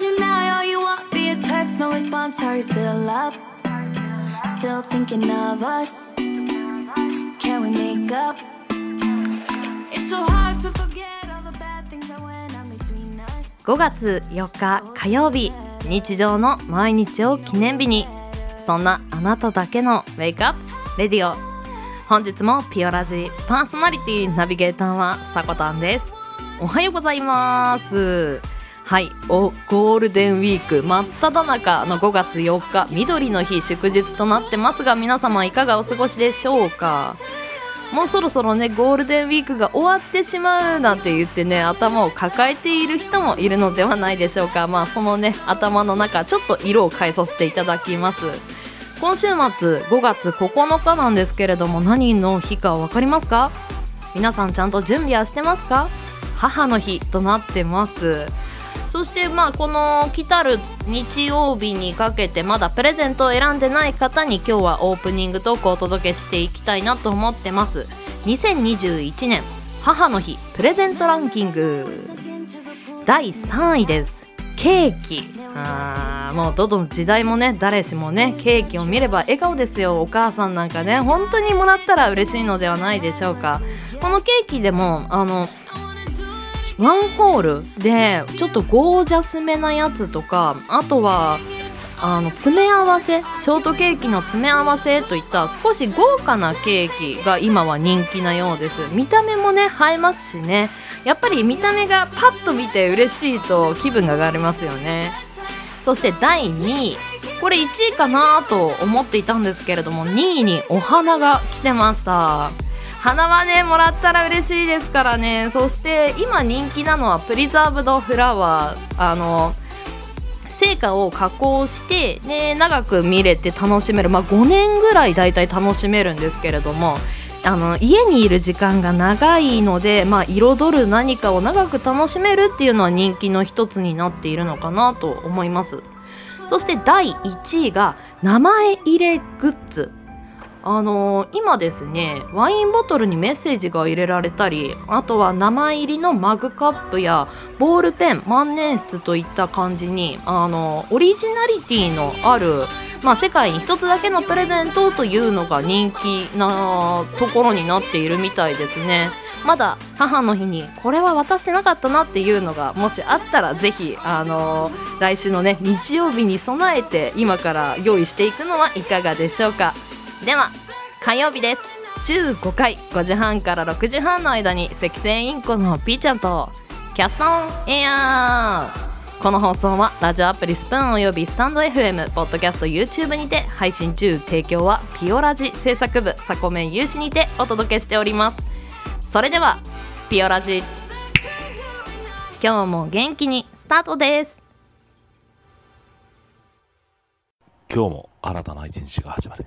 Called you now, all you want via text, no response. Are you still up? Still thinking of us? Can we make up? It's so hard to forget all the bad things that went on between us. 5月4日火曜日日常の毎日を記念日にそんなあなただけのウェイクアップレディオ本日もピオラジパーソナリティナビゲーターはさこたんですおはようございますはい。おゴールデンウィーク真っ只中の5月4日緑の日祝日となってますが皆様いかがお過ごしでしょうか？もうそろそろねゴールデンウィークが終わってしまうなんて言ってね頭を抱えている人もいるのではないでしょうか。まあそのね頭の中ちょっと色を変えさせていただきます。今週末5月9日なんですけれども何の日か分かりますか？皆さんちゃんと準備はしてますか？母の日となってます。そしてまあこの来たる日曜日にかけてまだプレゼントを選んでない方に今日はオープニングトークをお届けしていきたいなと思ってます。2021年母の日プレゼントランキング。第3位です。ケーキ。あーもうどの時代もね誰しもねケーキを見れば笑顔ですよ。お母さんなんかね本当にもらったら嬉しいのではないでしょうか。このケーキでもあのワンホールでちょっとゴージャスめなやつとかあとはあの詰め合わせショートケーキの詰め合わせといった少し豪華なケーキが今は人気なようです。見た目もね映えますしね。やっぱり見た目がパッと見て嬉しいと気分が上がりますよね。そして第2位これ1位かなと思っていたんですけれども2位にお花が来てました。花はねもらったら嬉しいですからね。そして今人気なのはプリザーブドフラワー。あの成果を加工して、ね、長く見れて楽しめる、まあ、5年ぐらいだいたい楽しめるんですけれどもあの家にいる時間が長いので、まあ、彩る何かを長く楽しめるっていうのは人気の一つになっているのかなと思います。そして第1位が名前入れグッズ。あのー今ですねワインボトルにメッセージが入れられたりあとは名前入りのマグカップやボールペン万年筆といった感じにあのオリジナリティのある、まあ、世界に一つだけのプレゼントというのが人気なところになっているみたいですね。まだ母の日にこれは渡してなかったなっていうのがもしあったらぜひ、あのー来週のね日曜日に備えて今から用意していくのはいかがでしょうかでは火曜日です。週5回5時半から6時半の間に赤線インコのピーちゃんとキャストオンエア。ーこの放送はラジオアプリスプーンおよびスタンド FM ポッドキャスト YouTube にて配信中。提供はピオラジ制作部サコメン有志にてお届けしております。それではピオラジ。今日も元気にスタートです。今日も新たな一日が始まる。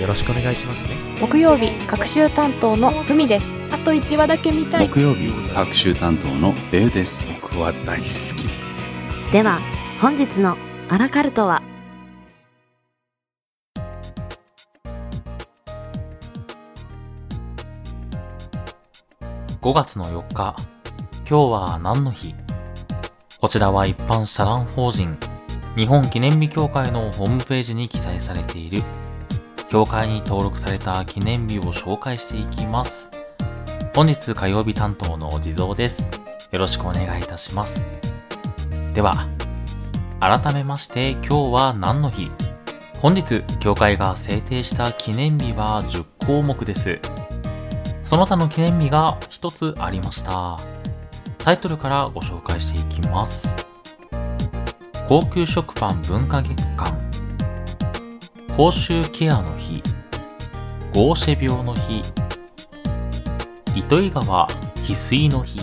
よろしくお願いしますね。木曜日各週担当のふみです。あと1話だけ見たい。木曜日各週担当のデウです。僕は大好きです。では本日のアラカルトは。5月の4日。今日は何の日？こちらは一般社団法人。日本記念日協会のホームページに記載されている協会に登録された記念日を紹介していきます。本日火曜日担当の地蔵です。よろしくお願いいたします。では改めまして今日は何の日？本日協会が制定した記念日は10項目です。その他の記念日が一つありました。タイトルからご紹介していきます。高級食パン文化月間、口臭ケアの日、ゴーシェ病の日、糸魚川翡翠の日、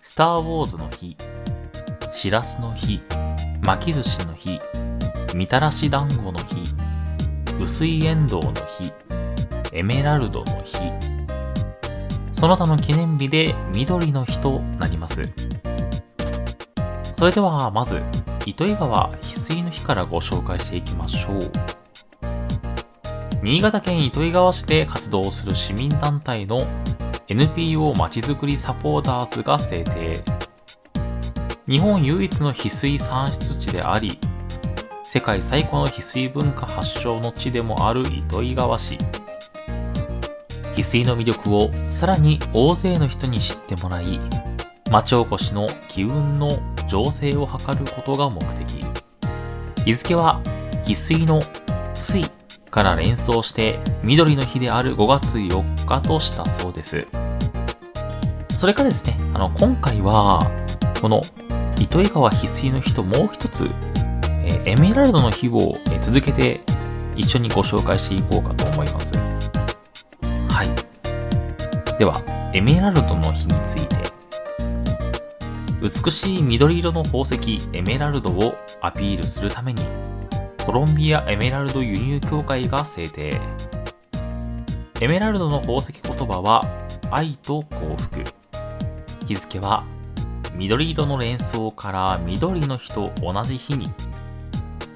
スター・ウォーズの日、しらすの日、巻き寿司の日、みたらし団子の日、薄いエンドウの日、エメラルドの日、その他の記念日で緑の日となります。それではまず、糸魚川翡翠の日からご紹介していきましょう。新潟県糸魚川市で活動する市民団体の NPO まちづくりサポーターズが制定。日本唯一の翡翠産出地であり、世界最古の翡翠文化発祥の地でもある糸魚川市。翡翠の魅力をさらに大勢の人に知ってもらい、町おこしの機運の醸成を図ることが目的。日付は翡翠の水から連想して緑の日である5月4日としたそうです。それからですね、あの、今回は、この糸魚川翡翠の日ともう一つ、えエメラルドの日をえ続けて一緒にご紹介していこうかと思います。はい。では、エメラルドの日について。美しい緑色の宝石エメラルドをアピールするために、コロンビアエメラルド輸入協会が制定。エメラルドの宝石言葉は愛と幸福。日付は緑色の連想から緑の日と同じ日に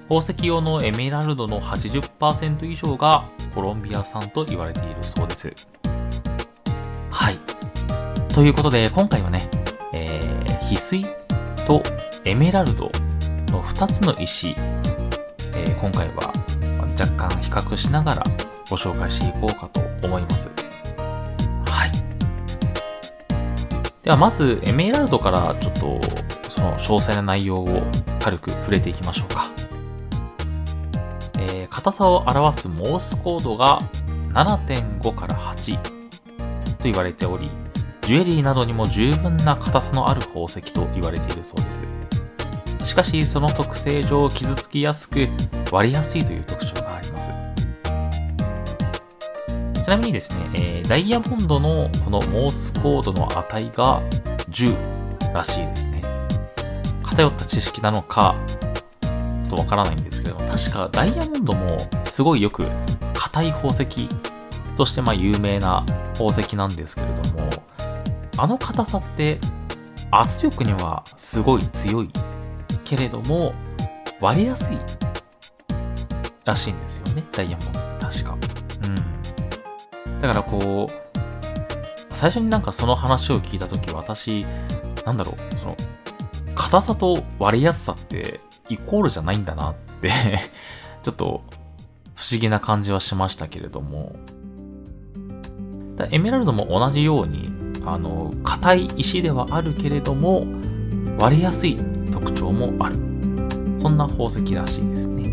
宝石用のエメラルドの80%以上がコロンビア産と言われているそうです。はい。ということで、今回はね、翡翠とエメラルドの2つの石、えー今回は若干比較しながらご紹介していこうかと思います。はい。では、まず、エメラルドからちょっと、その詳細な内容を軽く触れていきましょうか。えー硬さを表すモースコードが7.5から8と言われており、ジュエリーなどにも十分な硬さのある宝石と言われているそうです。しかし、その特性上傷つきやすく割れやすいという特徴があります。ちなみにですね、えーダイヤモンドのこのモースコードの値が10らしいですね。偏った知識なのか、ちょっとわからないんですけれども、確かダイヤモンドもすごいよく硬い宝石としてま有名な宝石なんですけれども、あの硬さって圧力にはすごい強いけれども割れやすいらしいんですよね、ダイヤモンドって確か。うん。だからこう、最初になんかその話を聞いたとき私、なんだろう、その、硬さと割れやすさってイコールじゃないんだなって ちょっと不思議な感じはしましたけれども、エメラルドも同じように、あの、硬い石ではあるけれども、割れやすい特徴もある。そんな宝石らしいですね。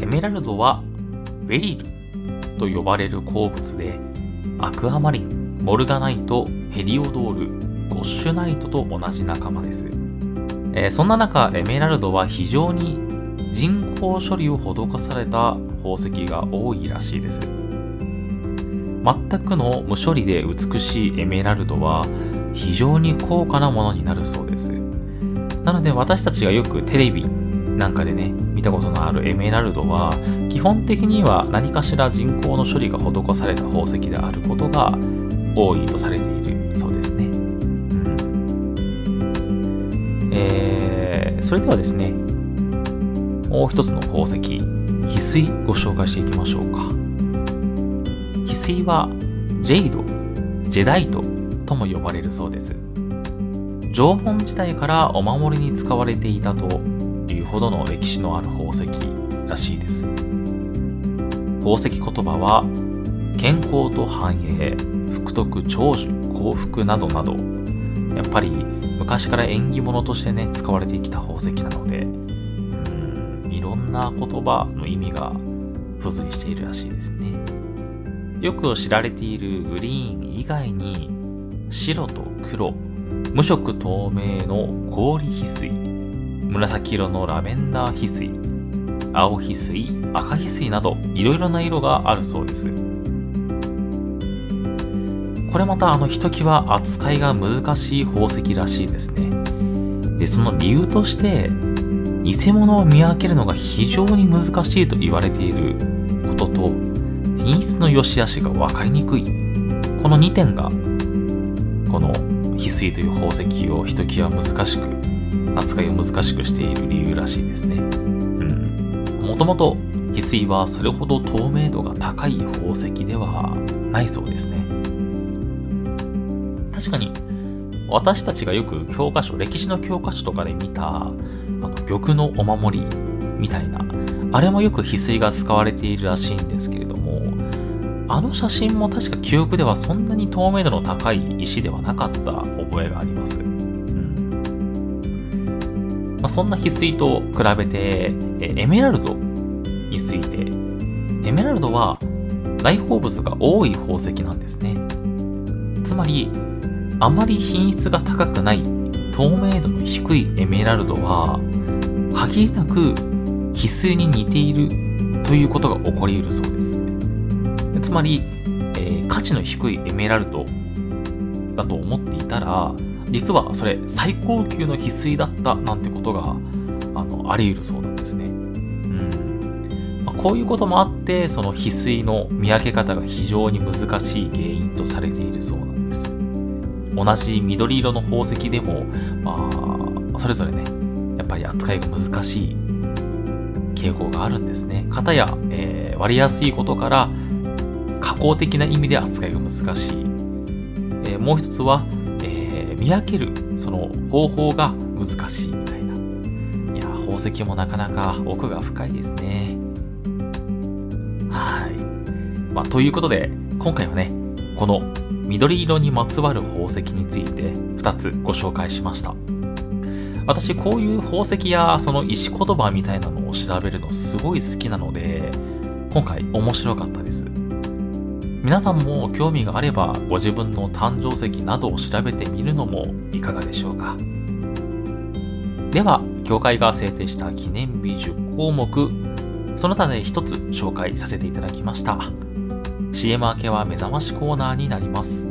エメラルドは、ベリルと呼ばれる鉱物で、アクアマリン、モルガナイト、ヘリオドール、ゴッシュナイトと同じ仲間です。えーそんな中、エメラルドは非常に人工処理を施された宝石が多いらしいです。全くの無処理で美しいエメラルドは非常に高価なものになるそうです。なので私たちがよくテレビなんかでね、見たことのあるエメラルドは基本的には何かしら人工の処理が施された宝石であることが多いとされているそうですね。うんえー、それではですね、もう一つの宝石、翡翠ご紹介していきましょうか。翡翠はジェイド、ジェダイトとも呼ばれるそうです。縄文時代からお守りに使われていたというほどの歴史のある宝石らしいです。宝石言葉は健康と繁栄、福徳長寿、幸福などなど、やっぱり昔から縁起物としてね、使われてきた宝石なので、うんいろんな言葉の意味が付随しているらしいですね。よく知られているグリーン以外に白と黒無色透明の氷翡翠。紫色のラベンダー翡翠。青翡翠赤翡翠などいろいろな色があるそうです。これまたあのひときわ扱いが難しい宝石らしいですね。でその理由として偽物を見分けるのが非常に難しいと言われていることと品質の良し悪しが分かりにくい。この2点がこの翡翠という宝石をひときわ難しく扱いを難しくしている理由らしいですね。もともと翡翠はそれほど透明度が高い宝石ではないそうですね。確かに私たちがよく教科書歴史の教科書とかで見たあの玉のお守りみたいなあれもよく翡翠が使われているらしいんですけれどもあの写真も確か記憶ではそんなに透明度の高い石ではなかった覚えがあります。うんまあ、そんな翡翠と比べてエメラルドについてエメラルドは大鉱物が多い宝石なんですね。つまりあまり品質が高くない透明度の低いエメラルドは限りなく翡翠に似ているということが起こり得るそうです。つまり、えー、価値の低いエメラルドだと思っていたら、実はそれ最高級の翡翠だったなんてことがあのあり得るそうなんですね。うんまあ、こういうこともあって、その翡翠の見分け方が非常に難しい原因とされているそうなんです。同じ緑色の宝石でも、まあ、それぞれね、やっぱり扱いが難しい傾向があるんですね。型や、えー、割りやすいことから、加工的な意味で扱いが難しい。えー、もう一つは、えー、見分けるその方法が難しいみたいな。いや、宝石もなかなか奥が深いですね。はい。まあ、ということで、今回はね、この緑色にまつわる宝石について2つご紹介しました。私、こういう宝石やその石言葉みたいなのを調べるのすごい好きなので、今回面白かったです。皆さんも興味があればご自分の誕生石などを調べてみるのもいかがでしょうか。では協会が制定した記念日10項目その他で一つ紹介させていただきました。CM 明けは目覚ましコーナーになります。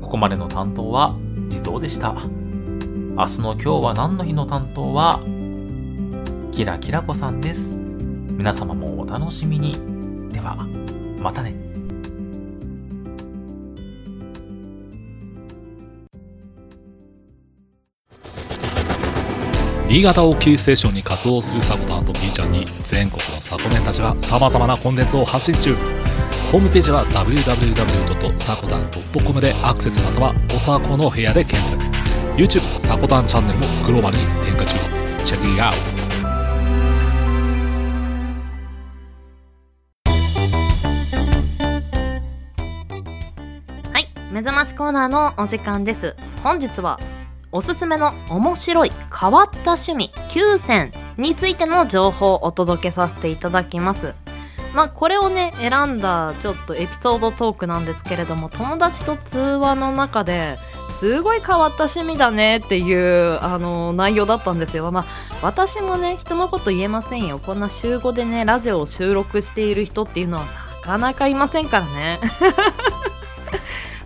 ここまでの担当は地蔵でした。明日の今日は何の日の担当はキラキラ子さんです。皆様もお楽しみに。では。またね。新潟をキーステーションに活動するサコタンと B ちゃんに全国のサコメンたちは様々なコンテンツを発信中。ホームページは www.sakotan.com でアクセスまたはおさこの部屋で検索 YouTube サコタンチャンネルもグローバルに展開中チェックイアウト目覚ましコーナーのお時間です本日はおすすめの面白い変わった趣味9選についての情報をお届けさせていただきますまあこれをね選んだちょっとエピソードトークなんですけれども友達と通話の中ですごい変わった趣味だねっていうあの内容だったんですよ。まあ私もね人のこと言えませんよ。こんな週5でねラジオを収録している人っていうのはなかなかいませんからね。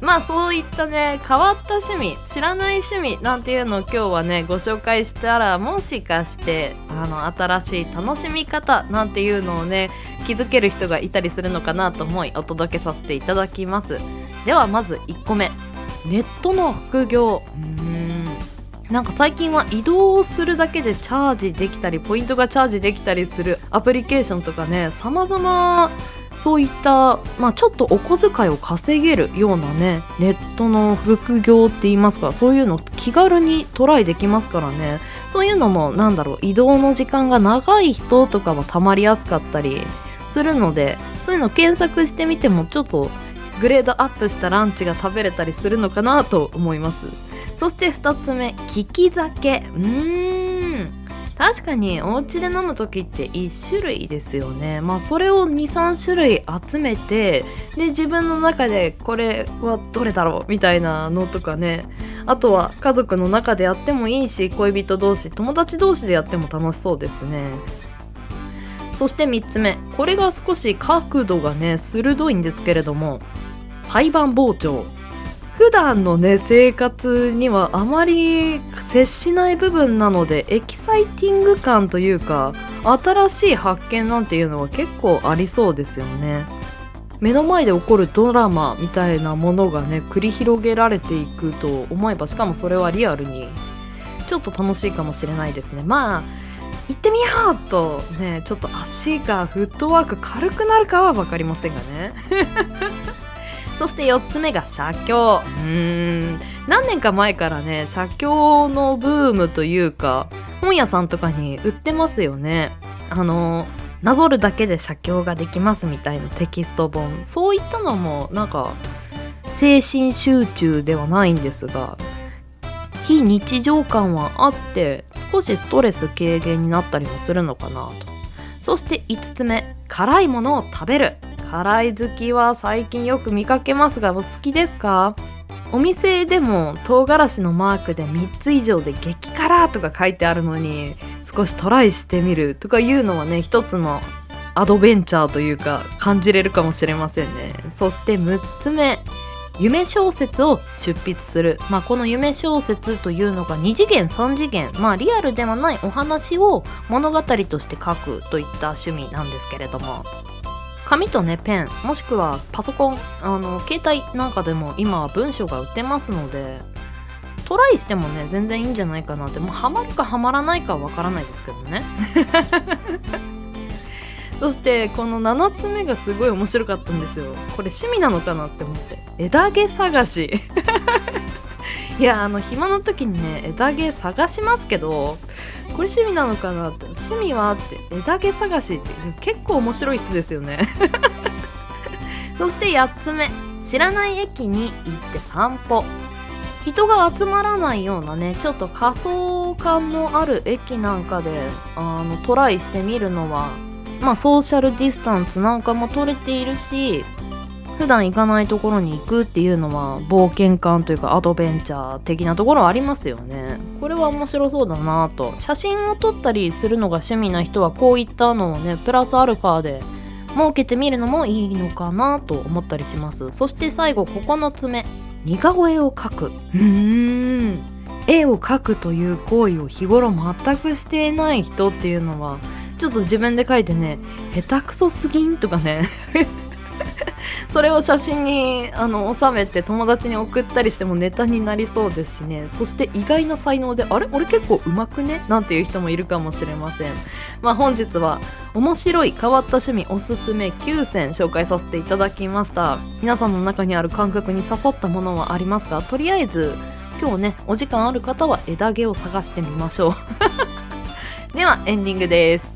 まあそういったね変わった趣味知らない趣味なんていうのを今日はねご紹介したらもしかしてあの新しい楽しみ方なんていうのをね気づける人がいたりするのかなと思いお届けさせていただきます。ではまず1個目。ネットの副業。うん。なんか最近は移動するだけでチャージできたりポイントがチャージできたりするアプリケーションとかね様々そういった、まあ、ちょっとお小遣いを稼げるようなねネットの副業って言いますかそういうの気軽にトライできますからね。そういうのもなんだろう移動の時間が長い人とかはたまりやすかったりするのでそういうの検索してみてもちょっとグレードアップしたランチが食べれたりするのかなと思います。そして2つ目利き酒。うん。確かにお家で飲む時って1種類ですよね。まあそれを23種類集めてで自分の中でこれはどれだろうみたいなのとかね。あとは家族の中でやってもいいし恋人同士友達同士でやっても楽しそうですね。そして3つ目。これが少し角度がね鋭いんですけれども裁判傍聴。普段のね生活にはあまり接しない部分なのでエキサイティング感というか新しい発見なんていうのは結構ありそうですよね。目の前で起こるドラマみたいなものがね繰り広げられていくと思えばしかもそれはリアルにちょっと楽しいかもしれないですね。まあ行ってみようとねちょっと足がフットワーク軽くなるかは分かりませんがね。そして4つ目が写経。うん。何年か前からね写経のブームというか本屋さんとかに売ってますよね。あのなぞるだけで写経ができますみたいなテキスト本。そういったのもなんか精神集中ではないんですが非日常感はあって少しストレス軽減になったりもするのかなと。そして5つ目辛いものを食べる。辛い好きは最近よく見かけますがお好きですか？お店でも唐辛子のマークで3つ以上で激辛とか書いてあるのに少しトライしてみるとかいうのはね一つのアドベンチャーというか感じれるかもしれませんね。そして6つ目。夢小説を出筆する、まあ、この夢小説というのが2次元3次元。まあリアルではないお話を物語として書くといった趣味なんですけれども。紙とねペンもしくはパソコンあの携帯なんかでも今は文章が売ってますのでトライしてもね全然いいんじゃないかなってもうハマるかハマらないかはわからないですけどね。そしてこの7つ目がすごい面白かったんですよ。これ趣味なのかなって思って。枝毛探し。いやあの暇な時にね枝毛探しますけどこれ趣味なのかなって趣味はって枝毛探しって結構面白い人ですよね。そして8つ目。知らない駅に行って散歩。人が集まらないようなねちょっと仮想感のある駅なんかであのトライしてみるのはまあソーシャルディスタンスなんかも取れているし普段行かないところに行くっていうのは冒険感というかアドベンチャー的なところありますよね。これは面白そうだなと。写真を撮ったりするのが趣味な人はこういったのをねプラスアルファで設けてみるのもいいのかなと思ったりします。そして最後9つ目似顔絵を描く。うーん。絵を描くという行為を日頃全くしていない人っていうのはちょっと自分で描いてね下手くそすぎんとかね それを写真にあの収めて友達に送ったりしてもネタになりそうですしね。そして意外な才能であれ？俺結構うまくね？なんていう人もいるかもしれません。まあ本日は面白い変わった趣味おすすめ9選紹介させていただきました。皆さんの中にある感覚に刺さったものはありますか？とりあえず今日ねお時間ある方は枝毛を探してみましょう。ではエンディングです。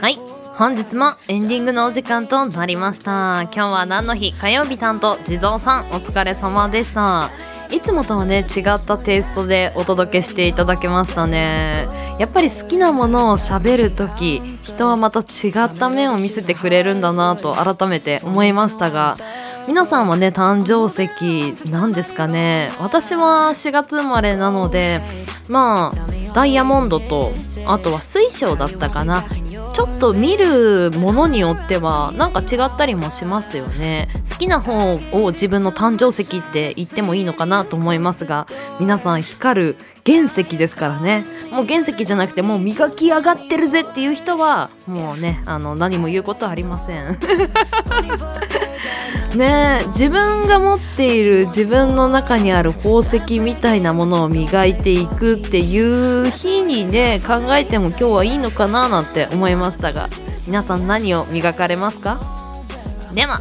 はい。本日もエンディングのお時間となりました。今日は何の日？火曜日担当地蔵さん。お疲れ様でした。いつもとはね違ったテイストでお届けしていただけましたね。やっぱり好きなものを喋る時人はまた違った面を見せてくれるんだなと改めて思いましたが皆さんはね誕生石なんですかね？私は4月生まれなのでまあダイヤモンドとあとは水晶だったかな。ちょっと見るものによってはなんか違ったりもしますよね。好きな本を自分の誕生石って言ってもいいのかなと思いますが皆さん光る原石ですからね。もう原石じゃなくてもう磨き上がってるぜっていう人はもうねあの何も言うことありません。ね自分が持っている自分の中にある宝石みたいなものを磨いていくっていう日にね考えても今日はいいのかななんて思いましたが皆さん何を磨かれますか？では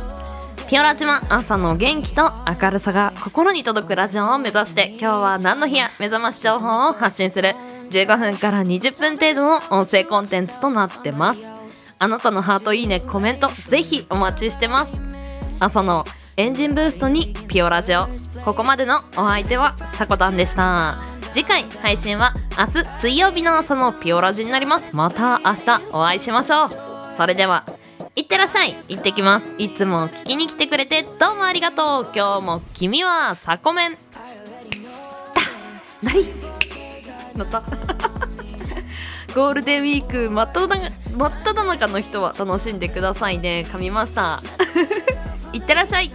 ピオラ島朝の元気と明るさが心に届くラジオを目指して今日は何の日や目覚まし情報を発信する。15分から20分程度の音声コンテンツとなってます。あなたのハートいいねコメントぜひお待ちしてます。朝のエンジンブーストにピオラジオ。ここまでのお相手はさこたんでした。次回配信は明日水曜日の朝のピオラジになります。また明日お会いしましょう。それではいってらっしゃい。行ってきます。いつも聞きに来てくれてどうもありがとう。今日も君はサコメン。だなり。乗った。ゴールデンウィーク真っ只中の人は楽しんでくださいね。噛みました。いってらっしゃい。